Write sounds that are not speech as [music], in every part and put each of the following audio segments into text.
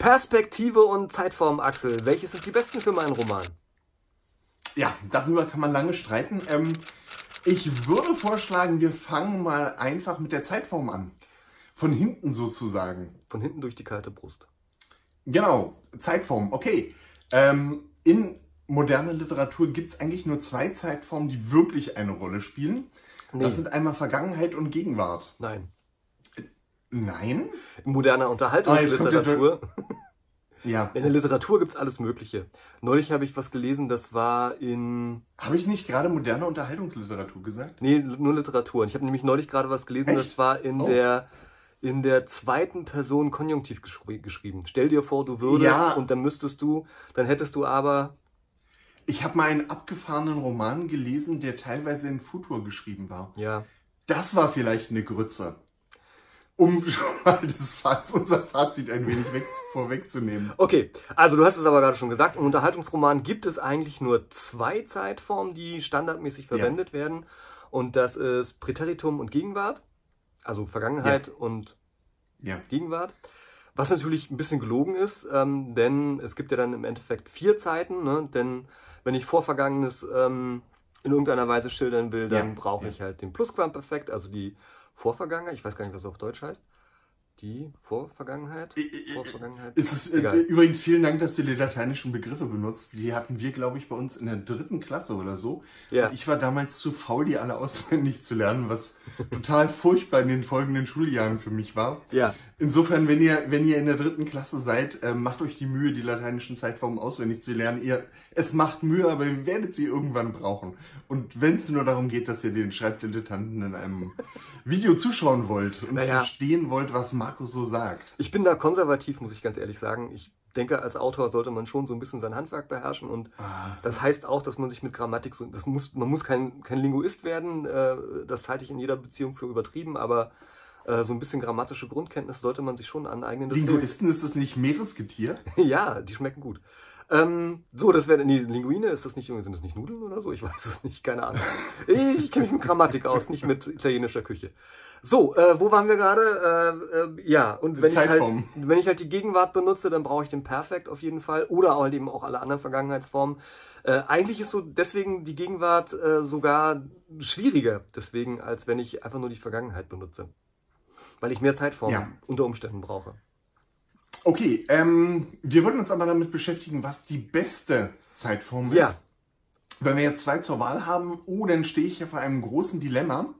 Perspektive und Zeitform, Axel. Welche sind die besten für meinen Roman? Ja, darüber kann man lange streiten. Ähm, ich würde vorschlagen, wir fangen mal einfach mit der Zeitform an. Von hinten sozusagen. Von hinten durch die kalte Brust. Genau, Zeitform, okay. Ähm, in moderner Literatur gibt es eigentlich nur zwei Zeitformen, die wirklich eine Rolle spielen. Nee. Das sind einmal Vergangenheit und Gegenwart. Nein. Nein? In moderner Unterhaltungsliteratur. Ah, ja. [laughs] In der Literatur gibt's alles Mögliche. Neulich habe ich was gelesen, das war in. Habe ich nicht gerade moderne Unterhaltungsliteratur gesagt? Nee, nur Literatur. Und ich habe nämlich neulich gerade was gelesen, Echt? das war in oh. der in der zweiten Person Konjunktiv geschri geschrieben. Stell dir vor, du würdest ja. und dann müsstest du, dann hättest du aber. Ich habe mal einen abgefahrenen Roman gelesen, der teilweise in Futur geschrieben war. Ja. Das war vielleicht eine Grütze um [laughs] schon mal das Fazit, unser Fazit ein wenig weg, vorwegzunehmen. Okay, also du hast es aber gerade schon gesagt, im Unterhaltungsroman gibt es eigentlich nur zwei Zeitformen, die standardmäßig verwendet ja. werden. Und das ist Präteritum und Gegenwart, also Vergangenheit ja. und ja. Gegenwart. Was natürlich ein bisschen gelogen ist, ähm, denn es gibt ja dann im Endeffekt vier Zeiten. Ne? Denn wenn ich Vorvergangenes ähm, in irgendeiner Weise schildern will, dann brauche ich halt den Plusquamperfekt, also die Vorvergangenheit, ich weiß gar nicht, was es auf Deutsch heißt. Die Vorvergangenheit? Vorvergangenheit? Ist es, äh, übrigens vielen Dank, dass du die lateinischen Begriffe benutzt. Die hatten wir, glaube ich, bei uns in der dritten Klasse oder so. Ja. Und ich war damals zu faul, die alle [laughs] auswendig zu lernen, was total furchtbar in den folgenden Schuljahren für mich war. Ja. Insofern, wenn ihr, wenn ihr in der dritten Klasse seid, äh, macht euch die Mühe, die lateinischen Zeitformen auswendig zu lernen. Ihr, es macht Mühe, aber ihr werdet sie irgendwann brauchen. Und wenn es nur darum geht, dass ihr den Schreibdilettanten in einem Video zuschauen wollt und naja. verstehen wollt, was Marco so sagt. Ich bin da konservativ, muss ich ganz ehrlich sagen. Ich denke, als Autor sollte man schon so ein bisschen sein Handwerk beherrschen und ah. das heißt auch, dass man sich mit Grammatik so, das muss, man muss kein, kein Linguist werden, äh, das halte ich in jeder Beziehung für übertrieben, aber äh, so ein bisschen grammatische Grundkenntnis sollte man sich schon aneignen. Linguisten ist das nicht Meeresgetier? [laughs] ja, die schmecken gut. Ähm, so, das wäre die Linguine, ist das nicht, sind das nicht Nudeln oder so? Ich weiß es nicht, keine Ahnung. Ich kenne mich mit Grammatik aus, nicht mit italienischer Küche. So, äh, wo waren wir gerade? Äh, äh, ja, und wenn ich, halt, wenn ich halt die Gegenwart benutze, dann brauche ich den Perfekt auf jeden Fall oder halt eben auch alle anderen Vergangenheitsformen. Äh, eigentlich ist so deswegen die Gegenwart äh, sogar schwieriger, deswegen, als wenn ich einfach nur die Vergangenheit benutze weil ich mehr Zeitformen ja. unter Umständen brauche. Okay, ähm, wir würden uns aber damit beschäftigen, was die beste Zeitform ist. Ja. Wenn wir jetzt zwei zur Wahl haben, oh, dann stehe ich hier vor einem großen Dilemma.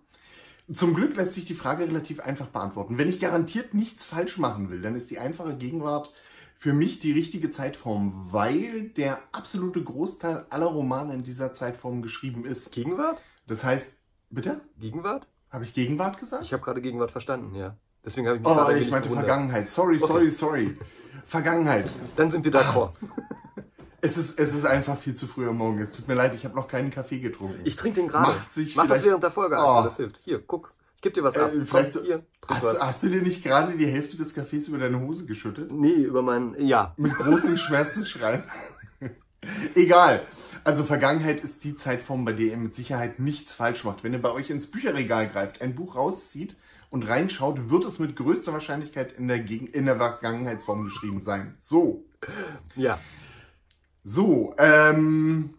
Zum Glück lässt sich die Frage relativ einfach beantworten. Wenn ich garantiert nichts falsch machen will, dann ist die einfache Gegenwart für mich die richtige Zeitform, weil der absolute Großteil aller Romane in dieser Zeitform geschrieben ist. Gegenwart? Das heißt, bitte? Gegenwart? Habe ich Gegenwart gesagt? Ich habe gerade Gegenwart verstanden, ja. Deswegen habe ich mich Oh, ich meinte gewundert. Vergangenheit. Sorry, sorry, okay. sorry. Vergangenheit. Dann sind wir d'accord. [laughs] Es ist, es ist einfach viel zu früh am Morgen. Es tut mir leid, ich habe noch keinen Kaffee getrunken. Ich trinke den gerade. Macht sich Mach das während der Folge, oh. also, das hilft. Hier, guck. Ich gebe dir was ab. Äh, vielleicht so, Hier, hast, hast, du dir nicht gerade die Hälfte des Kaffees über deine Hose geschüttet? Nee, über meinen, ja. Mit großen Schmerzen schreien. [laughs] Egal. Also Vergangenheit ist die Zeitform, bei der ihr mit Sicherheit nichts falsch macht. Wenn ihr bei euch ins Bücherregal greift, ein Buch rauszieht und reinschaut, wird es mit größter Wahrscheinlichkeit in der, Geg in der Vergangenheitsform geschrieben sein. So. Ja. So, ähm,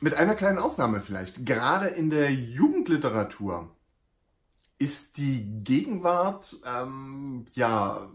mit einer kleinen Ausnahme vielleicht. Gerade in der Jugendliteratur ist die Gegenwart, ähm, ja,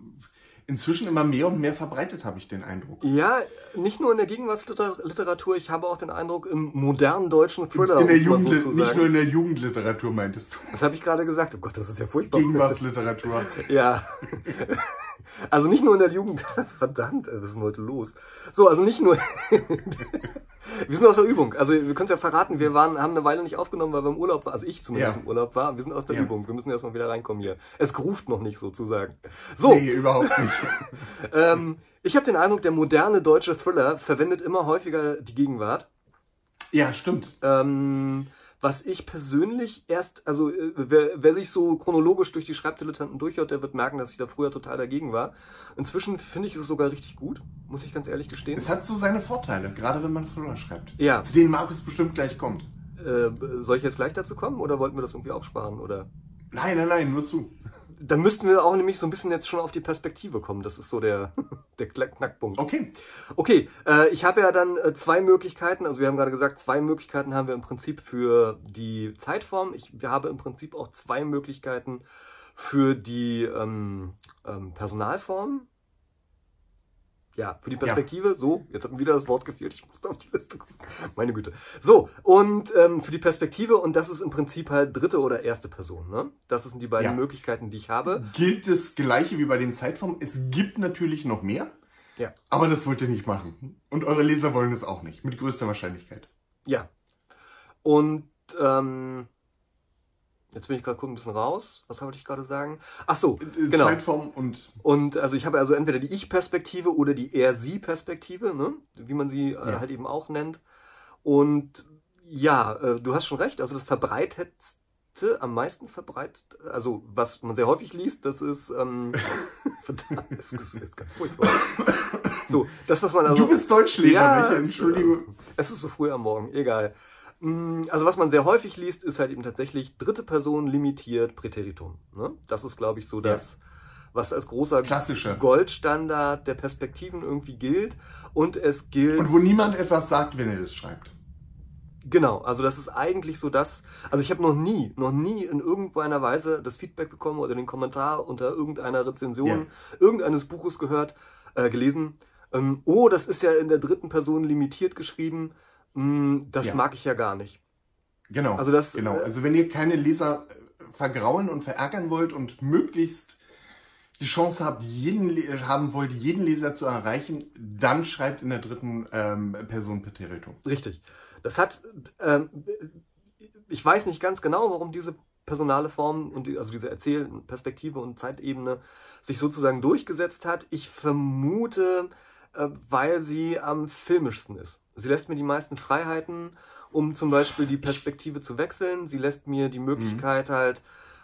inzwischen immer mehr und mehr verbreitet, habe ich den Eindruck. Ja, nicht nur in der Gegenwartsliteratur, ich habe auch den Eindruck im modernen deutschen Thriller. In der Jugendli so nicht nur in der Jugendliteratur meintest du. Das habe ich gerade gesagt. Oh Gott, das ist ja furchtbar. Gegenwartsliteratur. ja. [laughs] Also nicht nur in der Jugend. [laughs] Verdammt, was ist denn heute los? So, also nicht nur. [laughs] wir sind aus der Übung. Also wir können es ja verraten, wir waren, haben eine Weile nicht aufgenommen, weil wir im Urlaub waren. Also ich zumindest ja. im Urlaub war. Wir sind aus der ja. Übung. Wir müssen erstmal wieder reinkommen hier. Es gruft noch nicht sozusagen. So. Nee, überhaupt nicht. [laughs] ähm, ich habe den Eindruck, der moderne deutsche Thriller verwendet immer häufiger die Gegenwart. Ja, stimmt. Ähm, was ich persönlich erst, also äh, wer, wer sich so chronologisch durch die Schreibdilettanten durchhört, der wird merken, dass ich da früher total dagegen war. Inzwischen finde ich es sogar richtig gut, muss ich ganz ehrlich gestehen. Es hat so seine Vorteile, gerade wenn man Thriller schreibt. Ja. Zu denen Markus bestimmt gleich kommt. Äh, soll ich jetzt gleich dazu kommen oder wollten wir das irgendwie aufsparen oder? Nein, nein, nein, nur zu. Dann müssten wir auch nämlich so ein bisschen jetzt schon auf die Perspektive kommen. Das ist so der, [laughs] der Knackpunkt. Okay. Okay, äh, ich habe ja dann äh, zwei Möglichkeiten. Also wir haben gerade gesagt, zwei Möglichkeiten haben wir im Prinzip für die Zeitform. Ich wir habe im Prinzip auch zwei Möglichkeiten für die ähm, ähm, Personalform. Ja, für die Perspektive, ja. so, jetzt hat mir wieder das Wort gefehlt, ich musste auf die Liste gucken. Meine Güte. So, und ähm, für die Perspektive, und das ist im Prinzip halt dritte oder erste Person, ne? Das sind die beiden ja. Möglichkeiten, die ich habe. Gilt das gleiche wie bei den Zeitformen. Es gibt natürlich noch mehr, ja. aber das wollt ihr nicht machen. Und eure Leser wollen es auch nicht, mit größter Wahrscheinlichkeit. Ja. Und ähm, Jetzt bin ich gerade ein bisschen raus. Was wollte ich gerade sagen? Ach so, äh, genau. Zeitform und und also ich habe also entweder die Ich-Perspektive oder die Er-Sie-Perspektive, ne? wie man sie äh, ja. halt eben auch nennt. Und ja, äh, du hast schon recht. Also das verbreitetste, am meisten verbreitet, also was man sehr häufig liest, das ist ähm, [laughs] verdammt, das ist jetzt ganz furchtbar. So, das was man also. Du bist Deutschlehrer, ja, Entschuldigung. Es ist so früh am Morgen, egal. Mm, also was man sehr häufig liest, ist halt eben tatsächlich dritte Person limitiert Präteritum. Ne? Das ist, glaube ich, so das, ja. was als großer Klassische. Goldstandard der Perspektiven irgendwie gilt. Und es gilt. Und wo niemand etwas sagt, wenn er das schreibt. Genau, also das ist eigentlich so das. Also ich habe noch nie, noch nie in irgendeiner Weise das Feedback bekommen oder den Kommentar unter irgendeiner Rezension yeah. irgendeines Buches gehört, äh, gelesen. Ähm, oh, das ist ja in der dritten Person limitiert geschrieben. Mm, das ja. mag ich ja gar nicht. Genau. Also das, genau. Äh, also wenn ihr keine Leser äh, vergraulen und verärgern wollt und möglichst die Chance habt, jeden haben wollt, jeden Leser zu erreichen, dann schreibt in der dritten ähm, Person Präteritum. Richtig. Das hat, ähm, ich weiß nicht ganz genau, warum diese personale Form und die, also diese Erzählperspektive und Zeitebene sich sozusagen durchgesetzt hat. Ich vermute, äh, weil sie am filmischsten ist. Sie lässt mir die meisten Freiheiten, um zum Beispiel die Perspektive zu wechseln. Sie lässt mir die Möglichkeit mhm. halt,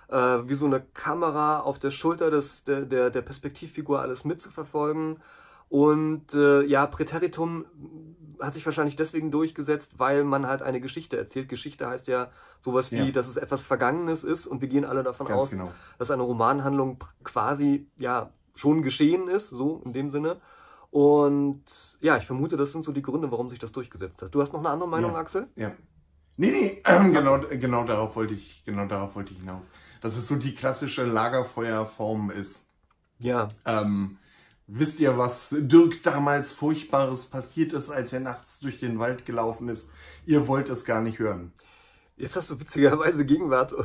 äh, wie so eine Kamera auf der Schulter des, der, der, der Perspektivfigur alles mitzuverfolgen. Und äh, ja, Präteritum hat sich wahrscheinlich deswegen durchgesetzt, weil man halt eine Geschichte erzählt. Geschichte heißt ja sowas wie, ja. dass es etwas Vergangenes ist und wir gehen alle davon Ganz aus, genau. dass eine Romanhandlung quasi ja schon geschehen ist, so in dem Sinne. Und ja, ich vermute, das sind so die Gründe, warum sich das durchgesetzt hat. Du hast noch eine andere Meinung, ja. Axel? Ja. Nee, nee, äh, [clears throat] genau, genau darauf wollte ich, genau darauf wollte ich hinaus. Dass es so die klassische Lagerfeuerform ist. Ja. Ähm, wisst ihr, was Dirk damals Furchtbares passiert ist, als er nachts durch den Wald gelaufen ist? Ihr wollt es gar nicht hören. Jetzt hast du witzigerweise Gegenwart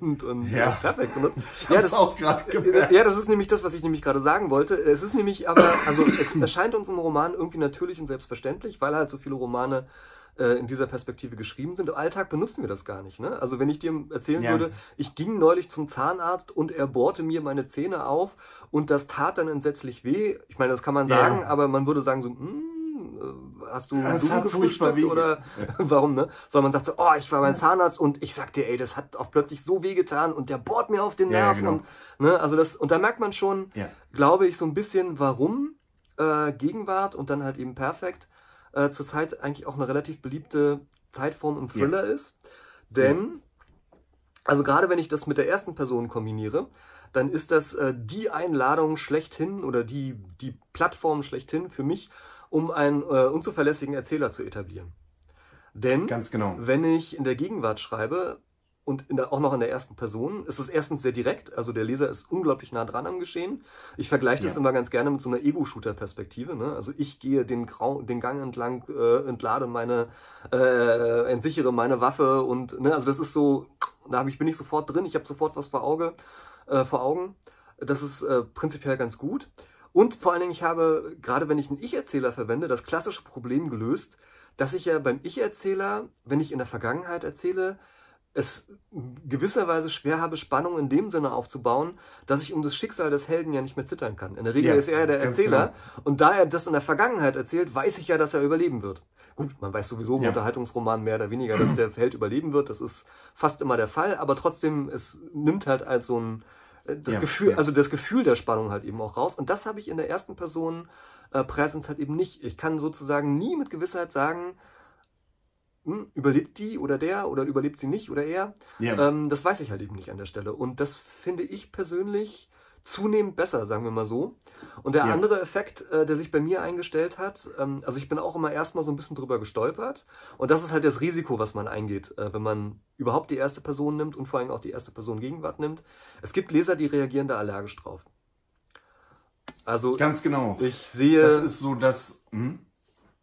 und, und ja. Perfekt benutzt. Ich ja, das auch gerade gemerkt. Ja, das ist nämlich das, was ich nämlich gerade sagen wollte. Es ist nämlich aber, also es erscheint uns im Roman irgendwie natürlich und selbstverständlich, weil halt so viele Romane äh, in dieser Perspektive geschrieben sind. Im Alltag benutzen wir das gar nicht. Ne? Also wenn ich dir erzählen ja. würde, ich ging neulich zum Zahnarzt und er bohrte mir meine Zähne auf und das tat dann entsetzlich weh. Ich meine, das kann man sagen, ja. aber man würde sagen so, hm, äh, hast du das hat gefrühstückt oder ja. [laughs] warum, ne? Sondern man sagt so, oh, ich war beim Zahnarzt und ich sag dir, ey, das hat auch plötzlich so weh getan und der bohrt mir auf den Nerven ja, genau. und, ne? Also das, und da merkt man schon, ja. glaube ich, so ein bisschen, warum äh, Gegenwart und dann halt eben Perfekt äh, zurzeit eigentlich auch eine relativ beliebte Zeitform im Thriller ist. Denn, also gerade wenn ich das mit der ersten Person kombiniere, dann ist das äh, die Einladung schlechthin oder die, die Plattform schlechthin für mich, um einen äh, unzuverlässigen Erzähler zu etablieren. Denn Ganz genau. wenn ich in der Gegenwart schreibe und der, auch noch in der ersten Person, ist es erstens sehr direkt, also der Leser ist unglaublich nah dran am Geschehen. Ich vergleiche das ja. immer ganz gerne mit so einer Ego-Shooter-Perspektive. Ne? Also ich gehe den, Grau, den Gang entlang, äh, entlade meine, äh, entsichere meine Waffe und ne, also das ist so, da hab ich, bin ich sofort drin, ich habe sofort was vor Auge, äh, vor Augen. Das ist äh, prinzipiell ganz gut. Und vor allen Dingen, ich habe, gerade wenn ich einen Ich-Erzähler verwende, das klassische Problem gelöst, dass ich ja beim Ich-Erzähler, wenn ich in der Vergangenheit erzähle, es gewisserweise schwer habe, Spannung in dem Sinne aufzubauen, dass ich um das Schicksal des Helden ja nicht mehr zittern kann. In der Regel ja, ist er ja der Erzähler genau. und da er das in der Vergangenheit erzählt, weiß ich ja, dass er überleben wird. Gut, man weiß sowieso im ja. Unterhaltungsroman mehr oder weniger, dass der Held überleben wird. Das ist fast immer der Fall, aber trotzdem, es nimmt halt als so ein das ja, Gefühl, ja. also das Gefühl der Spannung halt eben auch raus. Und das habe ich in der ersten Person äh, Präsenz halt eben nicht. Ich kann sozusagen nie mit Gewissheit sagen, hm, überlebt die oder der oder überlebt sie nicht oder er? Ja. Ähm, das weiß ich halt eben nicht an der Stelle. Und das finde ich persönlich zunehmend besser, sagen wir mal so. Und der Ja. andere Effekt, äh, der sich bei mir eingestellt hat, ähm, also ich bin auch immer erstmal so ein bisschen drüber gestolpert. Und das ist halt das Risiko, was man eingeht, äh, wenn man überhaupt die erste Person nimmt und vor allem auch die erste Person Gegenwart nimmt. Es gibt Leser, die reagieren da allergisch drauf. Also Ganz genau. ich sehe. Das ist so das. Hm?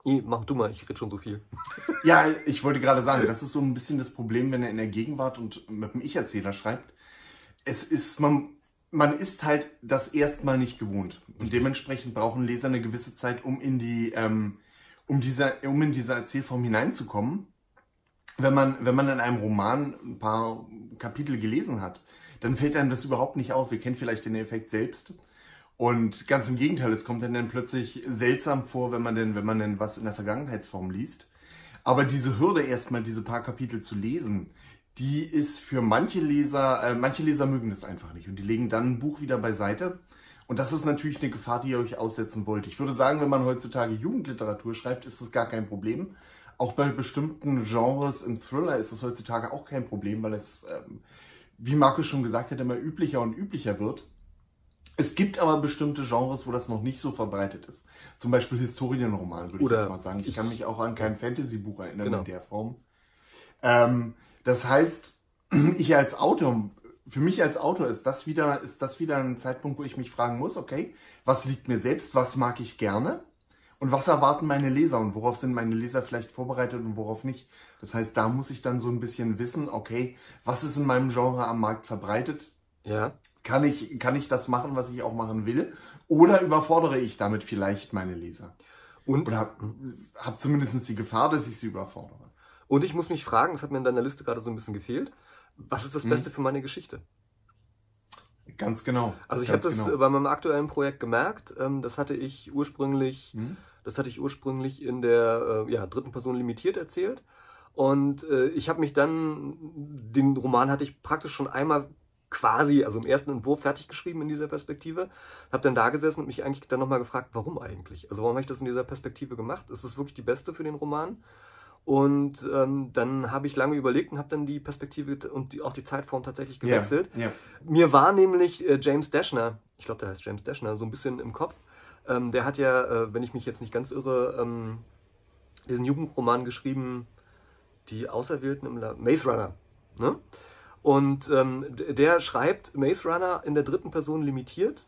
I, mach du mal, ich rede schon so viel. [laughs] Ja, ich wollte gerade sagen, das ist so ein bisschen das Problem, wenn er in der Gegenwart und mit dem Ich-Erzähler schreibt. Es ist, man, man ist halt das erstmal nicht gewohnt. Und dementsprechend brauchen Leser eine gewisse Zeit, um in die, ähm, um diese, um in diese Erzählform hineinzukommen. Wenn man, wenn man in einem Roman ein paar Kapitel gelesen hat, dann fällt einem das überhaupt nicht auf. Wir kennen vielleicht den Effekt selbst. Und ganz im Gegenteil, es kommt dann, dann plötzlich seltsam vor, wenn man denn, wenn man denn was in der Vergangenheitsform liest. Aber diese Hürde, erstmal diese paar Kapitel zu lesen, die ist für manche Leser, äh, manche Leser mögen das einfach nicht und die legen dann ein Buch wieder beiseite. Und das ist natürlich eine Gefahr, die ihr euch aussetzen wollt. Ich würde sagen, wenn man heutzutage Jugendliteratur schreibt, ist das gar kein Problem. Auch bei bestimmten Genres im Thriller ist das heutzutage auch kein Problem, weil es, ähm, wie Markus schon gesagt hat, immer üblicher und üblicher wird. Es gibt aber bestimmte Genres, wo das noch nicht so verbreitet ist. Zum Beispiel Historienroman, würde Oder ich jetzt mal sagen. Ich kann mich auch an kein Fantasy-Buch erinnern Genau. in der Form. Ähm, das heißt, [clears throat] ich als Autor, für mich als Autor ist das wieder, ist das wieder ein Zeitpunkt, wo ich mich fragen muss, okay, was liegt mir selbst, was mag ich gerne und was erwarten meine Leser und worauf sind meine Leser vielleicht vorbereitet und worauf nicht. Das heißt, da muss ich dann so ein bisschen wissen, okay, was ist in meinem Genre am Markt verbreitet? Ja. Kann ich, kann ich das machen, was ich auch machen will? Oder überfordere ich damit vielleicht meine Leser? Und, Oder habe hab zumindest die Gefahr, dass ich sie überfordere. Und ich muss mich fragen, das hat mir in deiner Liste gerade so ein bisschen gefehlt, was ist das Beste für meine Geschichte? Ganz genau. Also ich habe das genau. bei meinem aktuellen Projekt gemerkt. Ähm, das hatte ich ursprünglich, Hm? das hatte ich ursprünglich in der äh, ja, dritten Person limitiert erzählt. Und äh, ich habe mich dann, den Roman hatte ich praktisch schon einmal quasi, also im ersten Entwurf fertig geschrieben in dieser Perspektive. Habe dann da gesessen und mich eigentlich dann nochmal gefragt, warum eigentlich? Also warum habe ich das in dieser Perspektive gemacht? Ist das wirklich die beste für den Roman? Und ähm, dann habe ich lange überlegt und habe dann die Perspektive und die, auch die Zeitform tatsächlich gewechselt. Ja, ja. Mir war nämlich äh, James Dashner, ich glaube, der heißt James Dashner, so ein bisschen im Kopf. Ähm, der hat ja, äh, wenn ich mich jetzt nicht ganz irre, ähm, diesen Jugendroman geschrieben, Die Auserwählten im La Maze Runner. Ne? Und ähm, der schreibt Maze Runner in der dritten Person limitiert,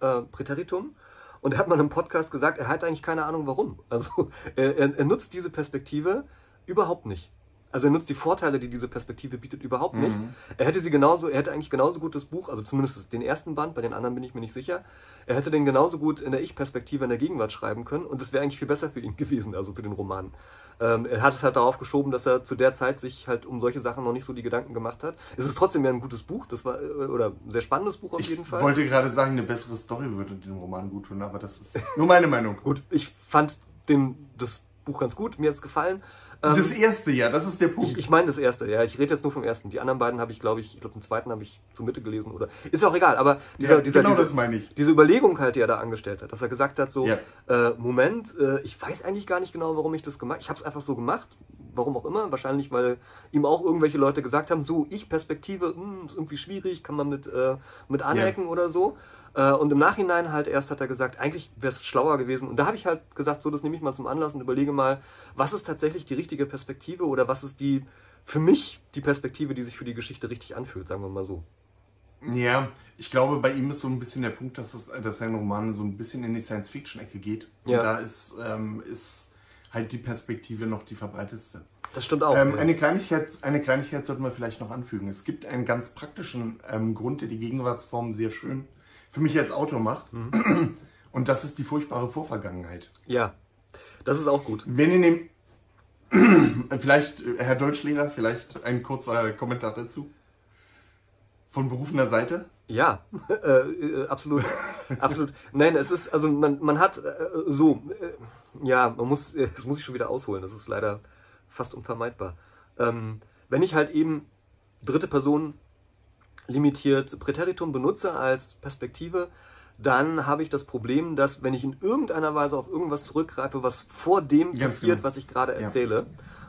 äh, Präteritum. Und er hat mal im Podcast gesagt, er hat eigentlich keine Ahnung warum. Also er, er, er nutzt diese Perspektive überhaupt nicht. Also er nutzt die Vorteile, die diese Perspektive bietet, überhaupt nicht. Mhm. Er hätte sie genauso, er hätte eigentlich genauso gut das Buch, also zumindest den ersten Band, bei den anderen bin ich mir nicht sicher, er hätte den genauso gut in der Ich-Perspektive in der Gegenwart schreiben können und das wäre eigentlich viel besser für ihn [laughs] gewesen, also für den Roman. Ähm, er hat es halt darauf geschoben, dass er zu der Zeit sich halt um solche Sachen noch nicht so die Gedanken gemacht hat. Es ist trotzdem ja ein gutes Buch, das war, äh, oder ein sehr spannendes Buch auf jeden Ich Fall. wollte gerade sagen, eine bessere Story würde dem Roman gut tun, aber das ist nur meine Meinung. [laughs] Gut, ich fand den, das Buch ganz gut, mir hat es gefallen. Ähm, Das erste, ja, das ist der Punkt. Ich, ich meine das erste, ja. Ich rede jetzt nur vom ersten. Die anderen beiden habe ich, glaube ich, ich glaube, den zweiten habe ich zur Mitte gelesen oder. Ist ja auch egal, aber dieser, ja, dieser, genau diese, das meine ich. diese Überlegung halt, die er da angestellt hat, dass er gesagt hat, so, Ja. äh, Moment, äh, ich weiß eigentlich gar nicht genau, warum ich das gemacht Ich habe es einfach so gemacht, warum auch immer. Wahrscheinlich, weil ihm auch irgendwelche Leute gesagt haben, so, ich Perspektive, hm, ist irgendwie schwierig, kann man mit, äh, mit anecken oder so. Äh, und im Nachhinein halt erst hat er gesagt, eigentlich wäre es schlauer gewesen. Und da habe ich halt gesagt, so, das nehme ich mal zum Anlass und überlege mal, was ist tatsächlich die richtige Perspektive oder was ist die, für mich, die Perspektive, die sich für die Geschichte richtig anfühlt, sagen wir mal so. Ja, ich glaube, bei ihm ist so ein bisschen der Punkt, dass, es, dass sein Roman so ein bisschen in die Science-Fiction-Ecke geht. Und Ja. da ist, ähm, ist halt die Perspektive noch die verbreitetste. Das stimmt auch. Ähm, ja. eine, Kleinigkeit, eine Kleinigkeit sollten wir vielleicht noch anfügen. Es gibt einen ganz praktischen ähm, Grund, der die Gegenwartsform sehr schön für mich als Autor macht. Mhm. [clears throat] Und das ist die furchtbare Vorvergangenheit. ja, das ist auch gut. Wenn ihr nehmt, [clears throat] vielleicht, äh, Herr Deutschlehrer, vielleicht ein kurzer Kommentar dazu. Von berufener Seite? Ja, [laughs] äh, äh, absolut, absolut. Nein, es ist, also man, man hat äh, so, äh, ja, man muss, [laughs] das muss ich schon wieder ausholen, das ist leider fast unvermeidbar. Ähm, wenn ich halt eben dritte Person limitiert Präteritum benutze als Perspektive, dann habe ich das Problem, dass wenn ich in irgendeiner Weise auf irgendwas zurückgreife, was vor dem Ganz passiert, genau. was ich gerade Ja. erzähle,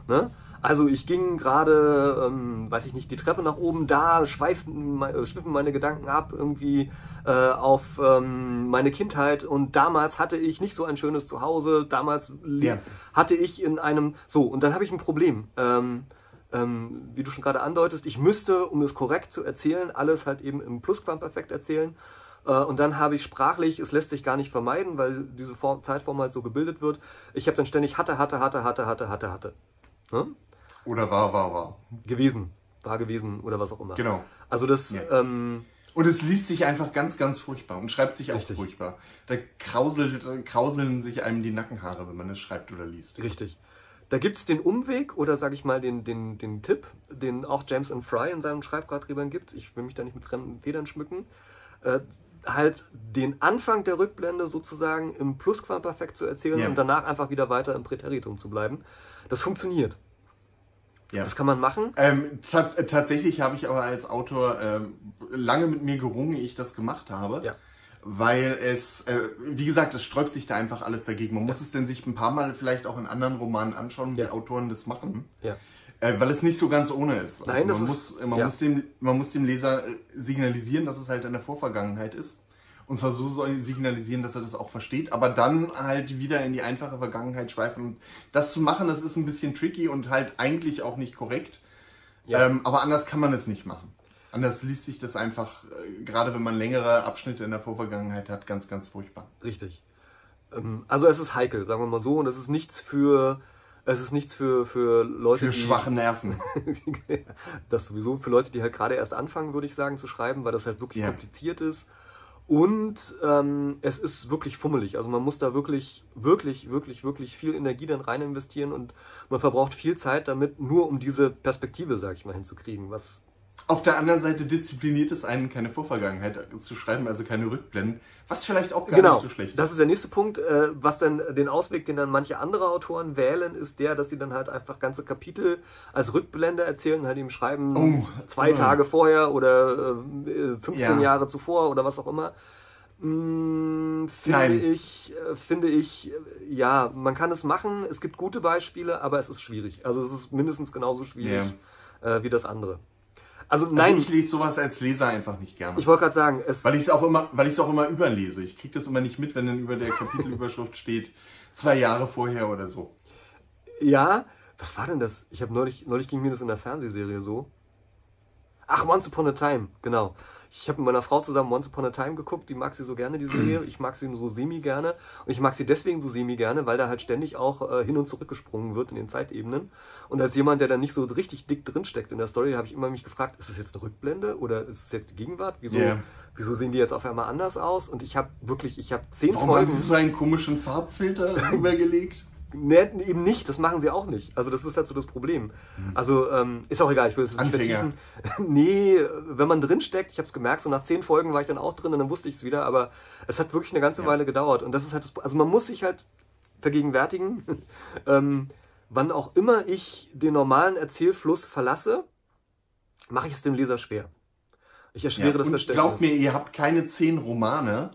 ne? Also ich ging gerade, ähm, weiß ich nicht, die Treppe nach oben, da schweifen, äh, schwiffen meine Gedanken ab irgendwie äh, auf ähm, meine Kindheit und damals hatte ich nicht so ein schönes Zuhause, damals ja. hatte ich in einem, so und dann habe ich ein Problem. Ähm, ähm, wie du schon gerade andeutest, ich müsste, um es korrekt zu erzählen, alles halt eben im Plusquamperfekt erzählen. Äh, und dann habe ich sprachlich, es lässt sich gar nicht vermeiden, weil diese Form, Zeitform halt so gebildet wird. Ich habe dann ständig hatte, hatte, hatte, hatte, hatte, hatte, hatte. Hm? Oder war, war, war. Gewesen. War gewesen oder was auch immer. Genau. Also das. Ja. Ähm, und es liest sich einfach ganz, ganz furchtbar und schreibt sich auch Richtig. furchtbar. Da krauselt, krauseln sich einem die Nackenhaare, wenn man es schreibt oder liest. Richtig. Da gibt es den Umweg oder sage ich mal den, den, den Tipp, den auch James and Fry in seinen Schreibratgebern gibt. Ich will mich da nicht mit fremden Federn schmücken. Äh, halt den Anfang der Rückblende sozusagen im Plusquamperfekt zu erzählen ja. und danach einfach wieder weiter im Präteritum zu bleiben. Das funktioniert. Ja. Das kann man machen. Ähm, tatsächlich habe ich aber als Autor ähm, lange mit mir gerungen, ehe ich das gemacht habe. Ja. Weil es, äh, wie gesagt, es sträubt sich da einfach alles dagegen. Man ja. muss es denn sich ein paar Mal vielleicht auch in anderen Romanen anschauen, wie Autoren das machen. Ja. Äh, weil es nicht so ganz ohne ist. Also Nein, man, muss, man, muss dem, man muss dem Leser äh, signalisieren, dass es halt in der Vorvergangenheit ist. Und zwar so soll signalisieren, dass er das auch versteht, aber dann halt wieder in die einfache Vergangenheit schweifen. Und das zu machen, das ist ein bisschen tricky und halt eigentlich auch nicht korrekt. Ja. Ähm, aber anders kann man es nicht machen. Anders liest sich das einfach, äh, gerade wenn man längere Abschnitte in der Vorvergangenheit hat, ganz, ganz furchtbar. Richtig. Ähm, also es ist heikel, sagen wir mal so, und es ist nichts für es ist nichts für, für Leute, Für schwache [laughs] Nerven. das sowieso für Leute, die halt gerade erst anfangen, würde ich sagen, zu schreiben, weil das halt wirklich ja. kompliziert ist. Und ähm, es ist wirklich fummelig. Also man muss da wirklich, wirklich, wirklich, wirklich viel Energie dann rein investieren und man verbraucht viel Zeit damit, nur um diese Perspektive, sag ich mal, hinzukriegen, was auf der anderen Seite diszipliniert es einen, keine Vorvergangenheit zu schreiben, also keine Rückblenden, was vielleicht auch gar genau, nicht so schlecht ist. Das ist der nächste Punkt. Äh, was dann den Ausweg, den dann manche andere Autoren wählen, ist der, dass sie dann halt einfach ganze Kapitel als Rückblende erzählen, halt ihm schreiben oh, zwei oh. Tage vorher oder 15 äh, ja. Jahre zuvor oder was auch immer. Hm, finde Nein. ich, äh, finde ich, ja, man kann es machen. Es gibt gute Beispiele, aber es ist schwierig. Also es ist mindestens genauso schwierig yeah. wie das andere. Also, also nein. Also ich lese sowas als Leser einfach nicht gerne. Ich wollte gerade sagen, es weil ich es auch immer, weil ich es auch immer überlese. Ich kriege das immer nicht mit, wenn dann über der Kapitelüberschrift [laughs] steht zwei Jahre vorher oder so. Ja, was war denn das? Ich habe neulich, neulich ging mir das in der Fernsehserie so. Ach, Once Upon a Time, genau. Ich habe mit meiner Frau zusammen Once Upon a Time geguckt, die mag sie so gerne, die Serie. Ich mag sie nur so semi gerne. Und ich mag sie deswegen so semi gerne, weil da halt ständig auch äh, hin und zurück gesprungen wird in den Zeitebenen. Und als jemand, der da nicht so richtig dick drinsteckt in der Story, habe ich immer mich gefragt, ist das jetzt eine Rückblende oder ist es jetzt die Gegenwart? Wieso, yeah. wieso sehen die jetzt auf einmal anders aus? Und ich habe wirklich, ich habe zehn Warum Folgen... Warum hast du so einen komischen Farbfilter [laughs] rübergelegt? Nee, eben nicht, das machen sie auch nicht. Also das ist halt so das Problem. Mhm. Also ähm, ist auch egal, ich will es nicht vertiefen. [laughs] nee, wenn man drin steckt, ich habe es gemerkt, so nach zehn Folgen war ich dann auch drin und dann wusste ich es wieder, aber es hat wirklich eine ganze ja. Weile gedauert. Und das ist halt das, also man muss sich halt vergegenwärtigen, [laughs] ähm, wann auch immer ich den normalen Erzählfluss verlasse, mache ich es dem Leser schwer. Ich erschwere ja, das Verständnis. Glaubt mir, ihr habt keine zehn Romane,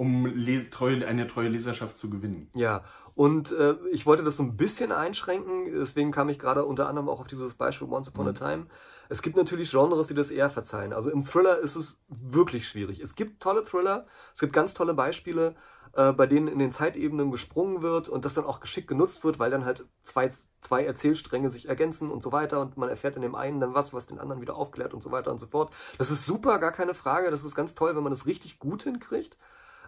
um eine treue Leserschaft zu gewinnen. Ja, und äh, ich wollte das so ein bisschen einschränken, deswegen kam ich gerade unter anderem auch auf dieses Beispiel Once Upon a mhm. Time. Es gibt natürlich Genres, die das eher verzeihen. Also im Thriller ist es wirklich schwierig. Es gibt tolle Thriller, es gibt ganz tolle Beispiele, äh, bei denen in den Zeitebenen gesprungen wird und das dann auch geschickt genutzt wird, weil dann halt zwei, zwei Erzählstränge sich ergänzen und so weiter und man erfährt in dem einen dann was, was den anderen wieder aufklärt und so weiter und so fort. Das ist super, gar keine Frage. Das ist ganz toll, wenn man das richtig gut hinkriegt.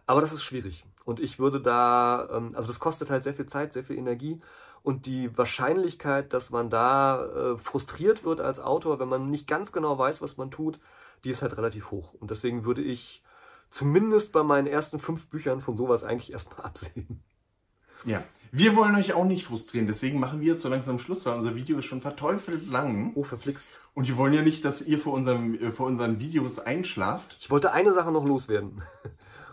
Aber das ist schwierig. Und ich würde da, ähm, also das kostet halt sehr viel Zeit, sehr viel Energie. Und die Wahrscheinlichkeit, dass man da äh, frustriert wird als Autor, wenn man nicht ganz genau weiß, was man tut, die ist halt relativ hoch. Und deswegen würde ich zumindest bei meinen ersten fünf Büchern von sowas eigentlich erstmal [laughs] absehen. Ja, wir wollen euch auch nicht frustrieren, deswegen machen wir jetzt so langsam Schluss, weil unser Video ist schon verteufelt lang. Oh, verflixt. Und wir wollen ja nicht, dass ihr vor, unserem, äh, vor unseren Videos einschlaft. Ich wollte eine Sache noch loswerden.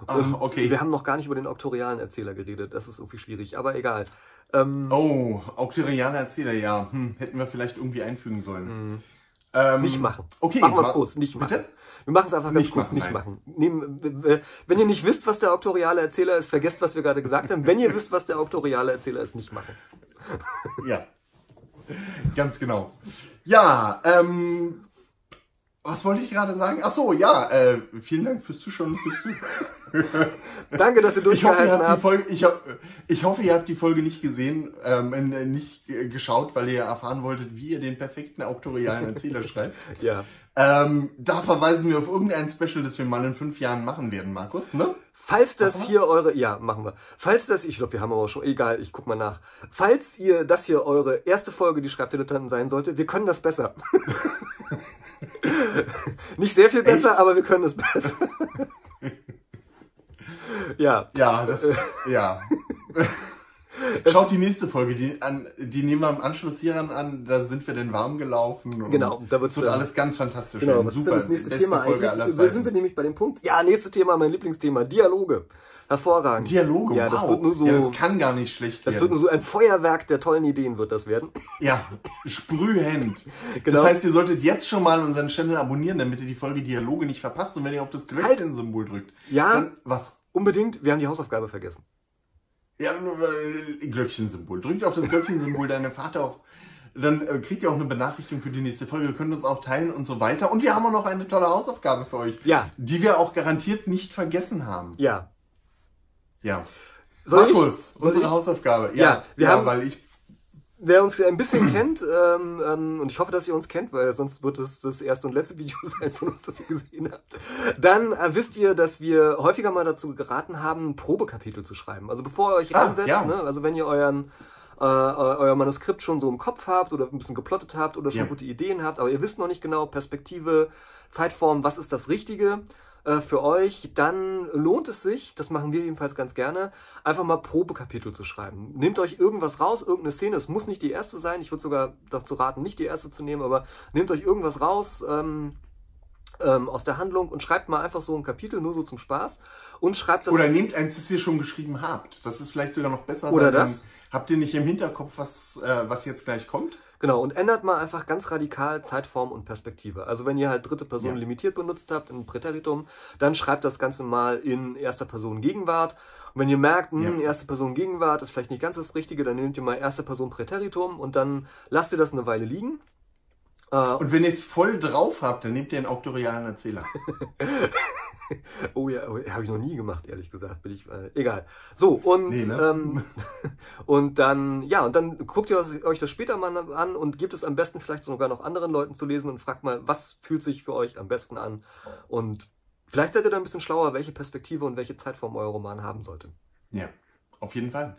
Und Ach, okay. Wir haben noch gar nicht über den auktorialen Erzähler geredet. Das ist irgendwie schwierig, aber egal. Ähm, oh, auktorialer Erzähler, ja. Hm, hätten wir vielleicht irgendwie einfügen sollen. Hm. Ähm, nicht machen. Okay. Machen wir es kurz, nicht machen. Bitte? Wir machen es einfach ganz nicht kurz, machen, nicht nein. machen. Nehmen, wenn ihr nicht wisst, was der auktoriale Erzähler ist, vergesst, was wir gerade gesagt haben. Wenn ihr wisst, was der auktoriale Erzähler ist, nicht machen. Ja. Ganz genau. Ja, ähm, was wollte ich gerade sagen? Ach so, ja, äh, vielen Dank fürs Zuschauen und fürs Zuhören. [laughs] Danke, dass ihr Ich hoffe, ihr durchgehalten habt die. Folge, ich, hab, ich hoffe, ihr habt die Folge nicht gesehen, ähm, äh, nicht geschaut, weil ihr erfahren wolltet, wie ihr den perfekten auktorialen Erzähler [laughs] schreibt. Ja. Ähm, da verweisen wir auf irgendein Special, das wir mal in fünf Jahren machen werden, Markus, ne? Falls das hier eure, ja, machen wir. Falls das, ich glaube, wir haben aber auch schon, egal, ich guck mal nach. Falls ihr das hier eure erste Folge, die Schreibdilettanten sein sollte, wir können das besser. [laughs] [laughs] Nicht sehr viel besser, Echt? aber wir können es besser. [laughs] ja, Ja, das, ja. [laughs] Schaut die nächste Folge, die, an, die nehmen wir im Anschluss hieran an, da sind wir denn warm gelaufen. Und Genau, da wird's wird dann- alles ganz fantastisch genau. ist Super, denn das nächste Thema Folge aller eigentlich? Zeiten. Da sind wir nämlich bei dem Punkt. Ja, nächste Thema, mein Lieblingsthema, Dialoge. Hervorragend. Dialoge, Ja, wow. das wird nur so, ja, das kann gar nicht schlecht das werden. wird nur so ein Feuerwerk der tollen Ideen wird das werden. Ja, sprühend. [laughs] Genau. Das heißt, ihr solltet jetzt schon mal unseren Channel abonnieren, damit ihr die Folge Dialoge nicht verpasst. Und wenn ihr auf das Glöckchen-Symbol drückt, Ja. dann was? Unbedingt, wir haben die Hausaufgabe vergessen. Ja, äh, Glöckchen-Symbol. Drückt auf das Glöckchen-Symbol, [laughs] deine Vater auch. Dann äh, kriegt ihr auch eine Benachrichtigung für die nächste Folge. Ihr könnt uns auch teilen und so weiter. Und wir haben auch noch eine tolle Hausaufgabe für euch. Ja. Die wir auch garantiert nicht vergessen haben. Ja. Ja. Soll Markus, ich? Unsere ich? Hausaufgabe. Ja, Ja, wir ja, haben- weil ich. Wer uns ein bisschen kennt, ähm, ähm, und ich hoffe, dass ihr uns kennt, weil sonst wird es das erste und letzte Video [laughs] sein von uns, das ihr gesehen habt, dann äh, wisst ihr, dass wir häufiger mal dazu geraten haben, Probekapitel zu schreiben. Also bevor ihr euch Ah, ransetzt, ja. ne, also wenn ihr euren äh, euer Manuskript schon so im Kopf habt oder ein bisschen geplottet habt oder schon Ja. gute Ideen habt, aber ihr wisst noch nicht genau Perspektive, Zeitform, was ist das Richtige äh, für euch, dann lohnt es sich, das machen wir jedenfalls ganz gerne, einfach mal Probekapitel zu schreiben. Nehmt euch irgendwas raus, irgendeine Szene, es muss nicht die erste sein, ich würde sogar dazu raten, nicht die erste zu nehmen, aber nehmt euch irgendwas raus, ähm, ähm, aus der Handlung und schreibt mal einfach so ein Kapitel, nur so zum Spaß und schreibt das Oder nehmt eins, das ihr schon geschrieben habt. Das ist vielleicht sogar noch besser. Oder das. Habt ihr nicht im Hinterkopf, was, äh, was jetzt gleich kommt? Genau, und ändert mal einfach ganz radikal Zeitform und Perspektive. Also wenn ihr halt dritte Person Ja. limitiert benutzt habt in Präteritum, dann schreibt das Ganze mal in erster Person Gegenwart. Und wenn ihr merkt, hm, Ja. erste Person Gegenwart ist vielleicht nicht ganz das Richtige, dann nehmt ihr mal erste Person Präteritum und dann lasst ihr das eine Weile liegen. Äh, Und wenn ihr es voll drauf habt, dann nehmt ihr einen auktorialen Erzähler. [laughs] Oh ja, oh, habe ich noch nie gemacht, ehrlich gesagt. Bin ich, äh, egal. So, und, Nee, ne? ähm, [laughs] und dann, ja, und dann guckt ihr euch das später mal an und gebt es am besten vielleicht sogar noch anderen Leuten zu lesen und fragt mal, was fühlt sich für euch am besten an? Und vielleicht seid ihr dann ein bisschen schlauer, welche Perspektive und welche Zeitform euer Roman haben sollte. Ja, auf jeden Fall.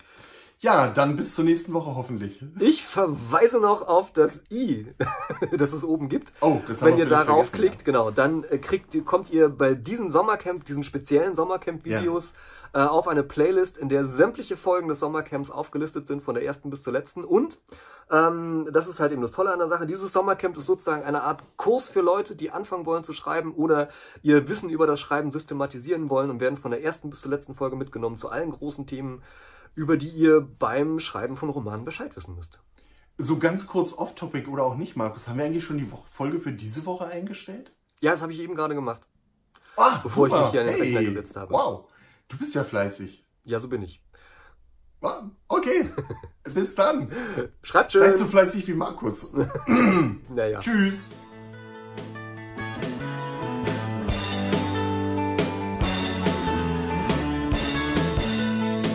Ja, dann bis zur nächsten Woche hoffentlich. Ich verweise noch auf das i, [laughs] das es oben gibt. Oh, das haben Wenn ihr darauf klickt, genau, dann äh, kriegt, kommt ihr bei diesen Sommercamp, diesen speziellen Sommercamp-Videos äh, auf eine Playlist, in der sämtliche Folgen des Sommercamps aufgelistet sind, von der ersten bis zur letzten. Und ähm, das ist halt eben das Tolle an der Sache. Dieses Sommercamp ist sozusagen eine Art Kurs für Leute, die anfangen wollen zu schreiben oder ihr Wissen über das Schreiben systematisieren wollen und werden von der ersten bis zur letzten Folge mitgenommen zu allen großen Themen, über die ihr beim Schreiben von Romanen Bescheid wissen müsst. So ganz kurz off-topic oder auch nicht, Markus. Haben wir eigentlich schon die Wo- Folge für diese Woche eingestellt? Ja, das habe ich eben gerade gemacht. Ah, Bevor ich super. mich hier an den hey. Rechner gesetzt habe. Wow, du bist ja fleißig. Ja, so bin ich. Wow, Okay, [laughs] bis dann. Schreibt schön. Seid so fleißig wie Markus. [laughs] naja. Tschüss.